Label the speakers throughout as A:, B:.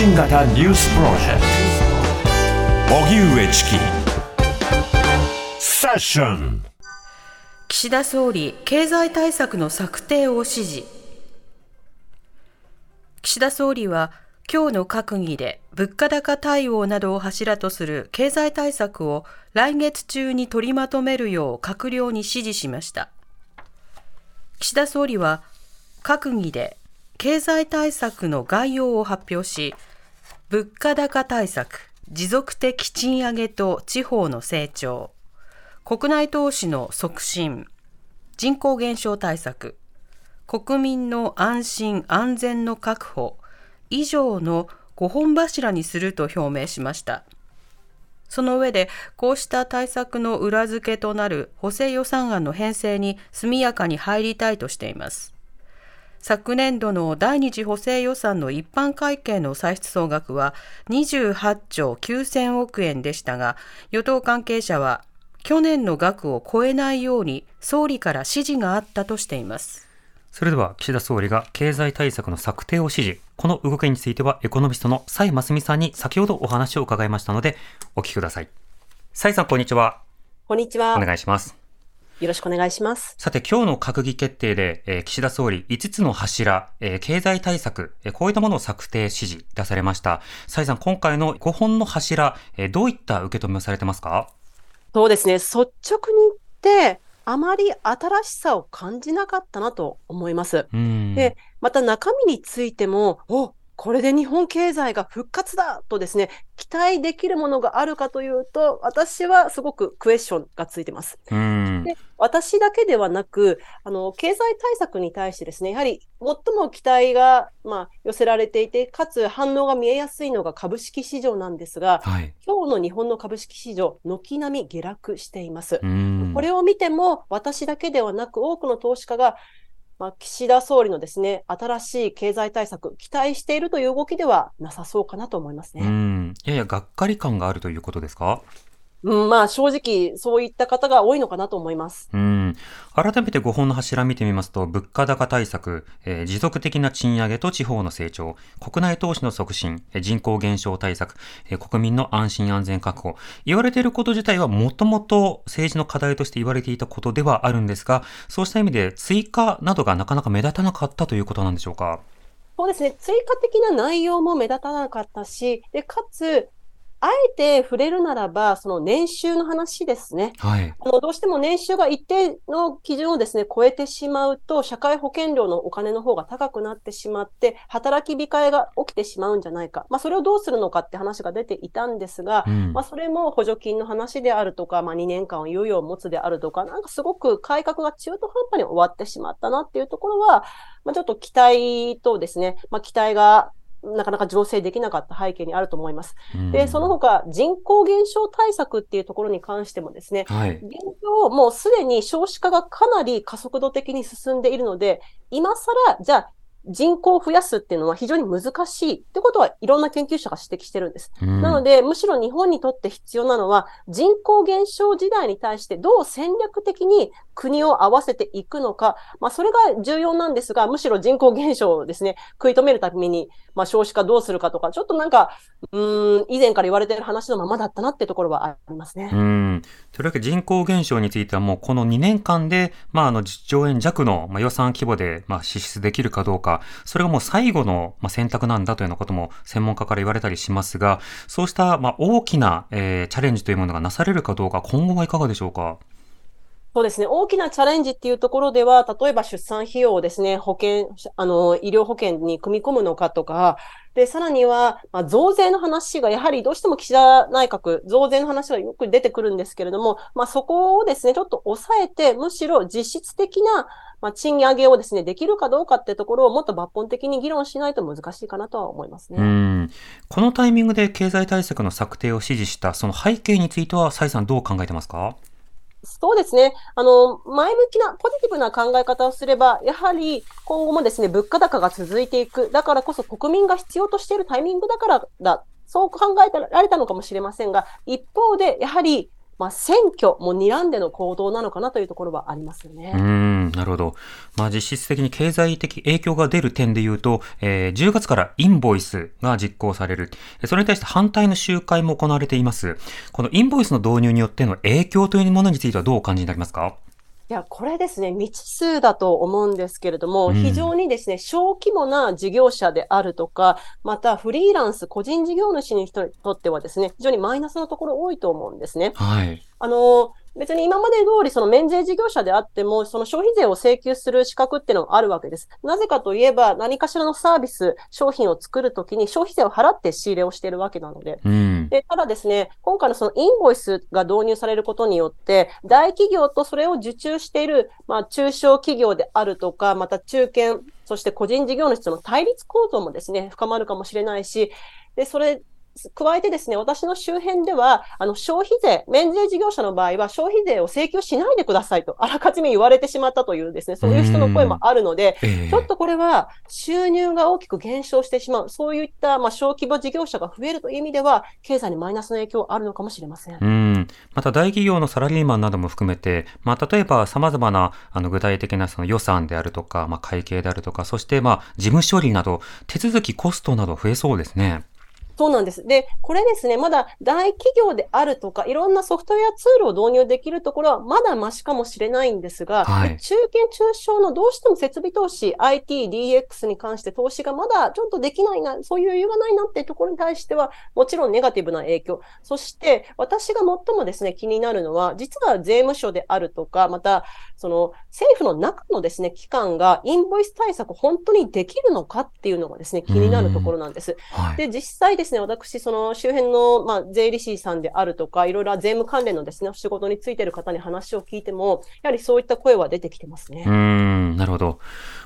A: 信型ニュースプロジェクト。荻上チキ。セッション。
B: 岸田総理経済対策の策定を指示。岸田総理は今日の閣議で物価高対応などを柱とする経済対策を来月中に取りまとめるよう閣僚に指示しました。岸田総理は閣議で経済対策の概要を発表し、物価高対策、持続的賃上げと地方の成長、国内投資の促進、人口減少対策、国民の安心安全の確保、以上の5本柱にすると表明しました。その上で、こうした対策の裏付けとなる補正予算案の編成に速やかに入りたいとしています。昨年度の第二次補正予算の一般会計の歳出総額は28兆9000億円でしたが、与党関係者は去年の額を超えないように総理から指示があったとしています。
C: それでは岸田総理が経済対策の策定を指示。この動きについてはエコノミストの蔡真澄さんに先ほどお話を伺いましたのでお聞きください。蔡さんこんにちは。
D: こんにちは。
C: お願いします。
D: よろしくお願いします。
C: さて、今日の閣議決定で、えー、岸田総理5つの柱、えー、経済対策、えー、こういったものを策定指示出されました。蔡さん、今回の5本の柱、えー、どういった受け止めをされてますか？
D: そうですね、率直に言って、あまり新しさを感じなかったなと思います。で、また中身についても、おこれで日本経済が復活だとですね、期待できるものがあるかというと、私はすごくクエスチョンがついてます。で私だけではなく、あの、経済対策に対してですね、やはり最も期待が、まあ、寄せられていて、かつ反応が見えやすいのが株式市場なんですが、はい、今日の日本の株式市場、軒並み下落しています。これを見ても、私だけではなく、多くの投資家が、まあ、岸田総理のですね、新しい経済対策、期待しているという動きではなさそうかなと思いますね。う
C: ん。ややがっかり感があるということですか？
D: うん、まあ正直そういった方が多いのかなと思います。
C: うん。改めて5本の柱見てみますと、物価高対策、えー、持続的な賃上げと地方の成長、国内投資の促進、人口減少対策、えー、国民の安心安全確保。言われていること自体はもともと政治の課題として言われていたことではあるんですが、そうした意味で追加などがなかなか目立たなかったということなんでしょうか？
D: そうですね。追加的な内容も目立たなかったし、で、かつ、あえて触れるならば、その年収の話ですね。はい。あの、どうしても年収が一定の基準をですね、超えてしまうと、社会保険料のお金の方が高くなってしまって、働き控えが起きてしまうんじゃないか。まあ、それをどうするのかって話が出ていたんですが、うん、まあ、それも補助金の話であるとか、まあ、2年間猶予を持つであるとか、なんかすごく改革が中途半端に終わってしまったなっていうところは、まあ、ちょっと期待とですね、まあ、期待がなかなか醸成できなかった背景にあると思います。で、その他、人口減少対策っていうところに関してもですね、はい、現状、もうすでに少子化がかなり加速度的に進んでいるので、今更、じゃあ、人口を増やすっていうのは非常に難しいってことはいろんな研究者が指摘してるんです。なので、むしろ日本にとって必要なのは人口減少時代に対してどう戦略的に国を合わせていくのか、まあそれが重要なんですが、むしろ人口減少をですね、食い止めるために、まあ少子化どうするかとか、ちょっとなんか、うん、以前から言われている話のままだったなってところはありますね。
C: うん。というわけで人口減少についてはもうこの2年間で、まああの10兆円弱の予算規模で、まあ支出できるかどうか、それがもう最後の選択なんだというようなことも専門家から言われたりしますが、そうしたま大きな、えー、チャレンジというものがなされるかどうか、今後はいかがでしょうか？
D: そうですね。大きなチャレンジっていうところでは、例えば出産費用をですね、保険、あの、医療保険に組み込むのかとか、で、さらには、まあ、増税の話が、やはりどうしても岸田内閣、増税の話がよく出てくるんですけれども、まあ、そこをですね、ちょっと抑えて、むしろ実質的な、まあ、賃上げをですね、できるかどうかってところをもっと抜本的に議論しないと難しいかなとは思いますね。う
C: ん。このタイミングで経済対策の策定を指示した、その背景については、蔡さんどう考えてますか？
D: そうですね。あの、前向きな、ポジティブな考え方をすれば、やはり今後もですね、物価高が続いていく。だからこそ国民が必要としているタイミングだからだ。そう考えられたのかもしれませんが、一方で、やはりまあ、選挙も睨んでの行動なのかなというところはありますよね。
C: うん、なるほど。まあ、実質的に経済的影響が出る点で言うと、えー、10月からインボイスが実行される。それに対して反対の集会も行われています。このインボイスの導入によっての影響というものについてはどうお感じになりますか？
D: いや、これですね、未知数だと思うんですけれども、うん、非常にですね、小規模な事業者であるとか、またフリーランス、個人事業主にとってはですね、非常にマイナスなところ多いと思うんですね。
C: はい。
D: あの、別に今まで通りその免税事業者であっても、その消費税を請求する資格っていうのがあるわけです。なぜかといえば、何かしらのサービス、商品を作るときに消費税を払って仕入れをしているわけなので。
C: うん、
D: でただですね、今回のそのインボイスが導入されることによって、大企業とそれを受注している、まあ、中小企業であるとか、また中堅、そして個人事業主との対立構造もですね、深まるかもしれないし、で、それ加えてですね、私の周辺では、あの、消費税、免税事業者の場合は消費税を請求しないでくださいと、あらかじめ言われてしまったというですね、そういう人の声もあるので、ちょっとこれは収入が大きく減少してしまう、そういった、まあ、小規模事業者が増えるという意味では、経済にマイナスの影響あるのかもしれません。
C: うん。また大企業のサラリーマンなども含めて、まあ、例えば様々な、あの、具体的なその予算であるとか、まあ、会計であるとか、そして、まあ、事務処理など、手続きコストなど増えそうですね。
D: そうなんです。で、これですね、まだ大企業であるとか、いろんなソフトウェアツールを導入できるところはまだマシかもしれないんですが、はい、中堅中小のどうしても設備投資、IT、DX に関して投資がまだちょっとできないな、そういう余裕がないなっていうところに対しては、もちろんネガティブな影響。そして、私が最もですね、気になるのは、実は税務署であるとか、また、その政府の中のですね、機関がインボイス対策本当にできるのかっていうのがですね、気になるところなんです。はい、で、実際ですね、ですね、私、その周辺の、まあ、税理士さんであるとか、いろいろ税務関連のですね、仕事についている方に話を聞いても、やはりそういった声は出てきてますね。
C: うん、なるほど。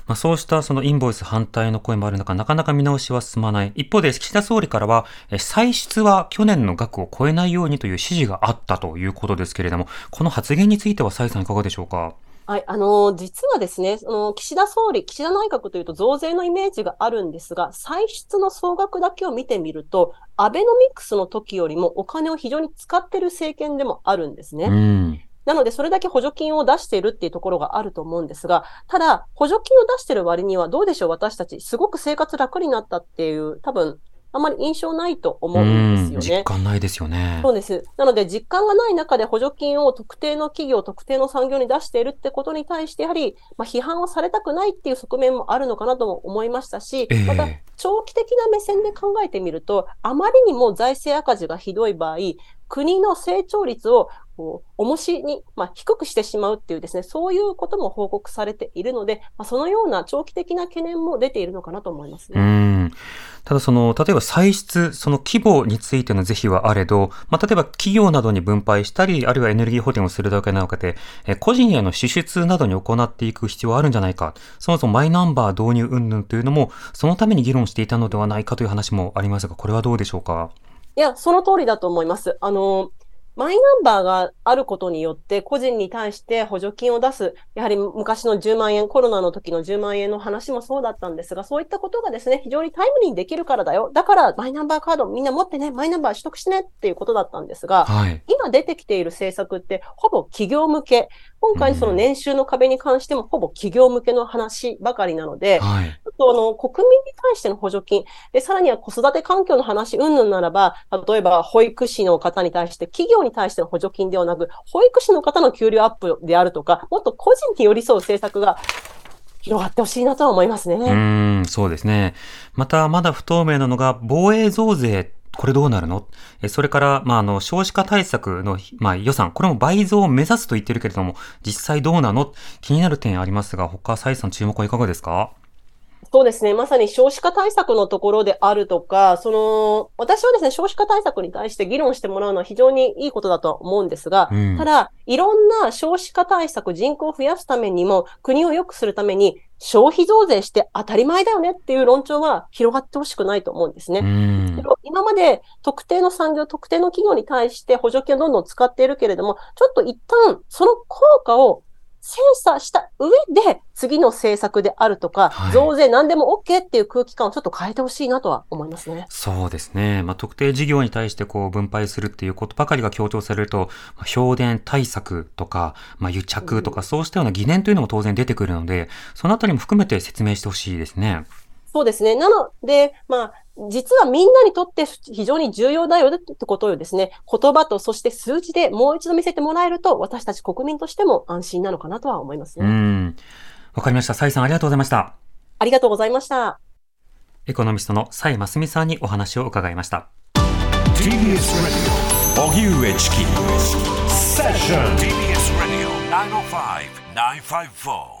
C: まあ、そうしたそのインボイス反対の声もある中、なかなか見直しは進まない。一方で、岸田総理からは、歳出は去年の額を超えないようにという指示があったということですけれども、この発言については、蔡さんいかがでしょうか？
D: はい、あの、実はですね、その、岸田総理、岸田内閣というと増税のイメージがあるんですが、歳出の総額だけを見てみると、アベノミクスの時よりもお金を非常に使ってる政権でもあるんですね。
C: うん
D: なので、それだけ補助金を出しているっていうところがあると思うんですが、ただ、補助金を出している割にはどうでしょう私たち、すごく生活楽になったっていう、多分、あまり印象ないと思うんですよね。
C: 実感ないですよね。
D: そうです。なので、実感がない中で補助金を特定の企業、特定の産業に出しているってことに対して、やはり、まあ、批判をされたくないっていう側面もあるのかなとも思いましたし、
C: えー、
D: また、長期的な目線で考えてみると、あまりにも財政赤字がひどい場合、国の成長率をこう重しに、まあ、低くしてしまうっていうですね、そういうことも報告されているので、まあ、そのような長期的な懸念も出ているのかなと思いますね。
C: うんただその、例えば歳出、その規模についての是非はあれど、まあ、例えば企業などに分配したり、あるいはエネルギー補填をするだけなわけで、え個人への支出などに行っていく必要はあるんじゃないか。そもそもマイナンバー導入云々というのも、そのために議論していたのではないかという話もありますが、これはどうでしょうか？
D: いや、その通りだと思います。あの、マイナンバーがあることによって個人に対して補助金を出す、やはり昔の10万円、コロナの時の10万円の話もそうだったんですが、そういったことがですね、非常にタイムリーにできるからだよ。だからマイナンバーカードみんな持ってね、マイナンバー取得してねっていうことだったんですが、
C: はい、
D: 今出てきている政策ってほぼ企業向け、今回その年収の壁に関してもほぼ企業向けの話ばかりなので、
C: はい、
D: ちょっとあの国民に対しての補助金、でさらには子育て環境の話、うんぬんならば、例えば保育士の方に対して、企業に対しての補助金ではなく、保育士の方の給料アップであるとか、もっと個人に寄り添う政策が広がってほしいなとは思いますね。う
C: ん、そうですね。また、まだ不透明なのが、防衛増税これどうなるの？それから、まあ、あの、少子化対策の、まあ、予算、これも倍増を目指すと言ってるけれども、実際どうなの？気になる点ありますが、他、蔡さん注目はいかがですか？
D: そうですね。まさに少子化対策のところであるとか、その、私はですね、少子化対策に対して議論してもらうのは非常にいいことだと思うんですが、
C: うん、
D: ただ、いろんな少子化対策、人口を増やすためにも、国を良くするために、消費増税して当たり前だよねっていう論調は広がってほしくないと思うんですね。今まで特定の産業、特定の企業に対して補助金をどんどん使っているけれども、ちょっと一旦その効果を精査した上で、次の政策であるとか、はい、増税何でも OK っていう空気感をちょっと変えてほしいなとは思いますね。
C: そうですね。まあ、特定事業に対してこう分配するっていうことばかりが強調されると、まあ、評伝対策とか、まあ、癒着とか、そうしたような疑念というのも当然出てくるので、そのあたりも含めて説明してほしいですね。
D: そうですね。なので、まあ、実はみんなにとって非常に重要だよってことをですね、言葉とそして数字でもう一度見せてもらえると、私たち国民としても安心なのかなとは思いますね。う
C: ん。わかりました。蔡さんありがとうございました。
D: ありがとうございました。
C: エコノミストの蔡真澄さんにお話を伺いました。TBS Radio 荻上チキセッション TBS Radio 905-954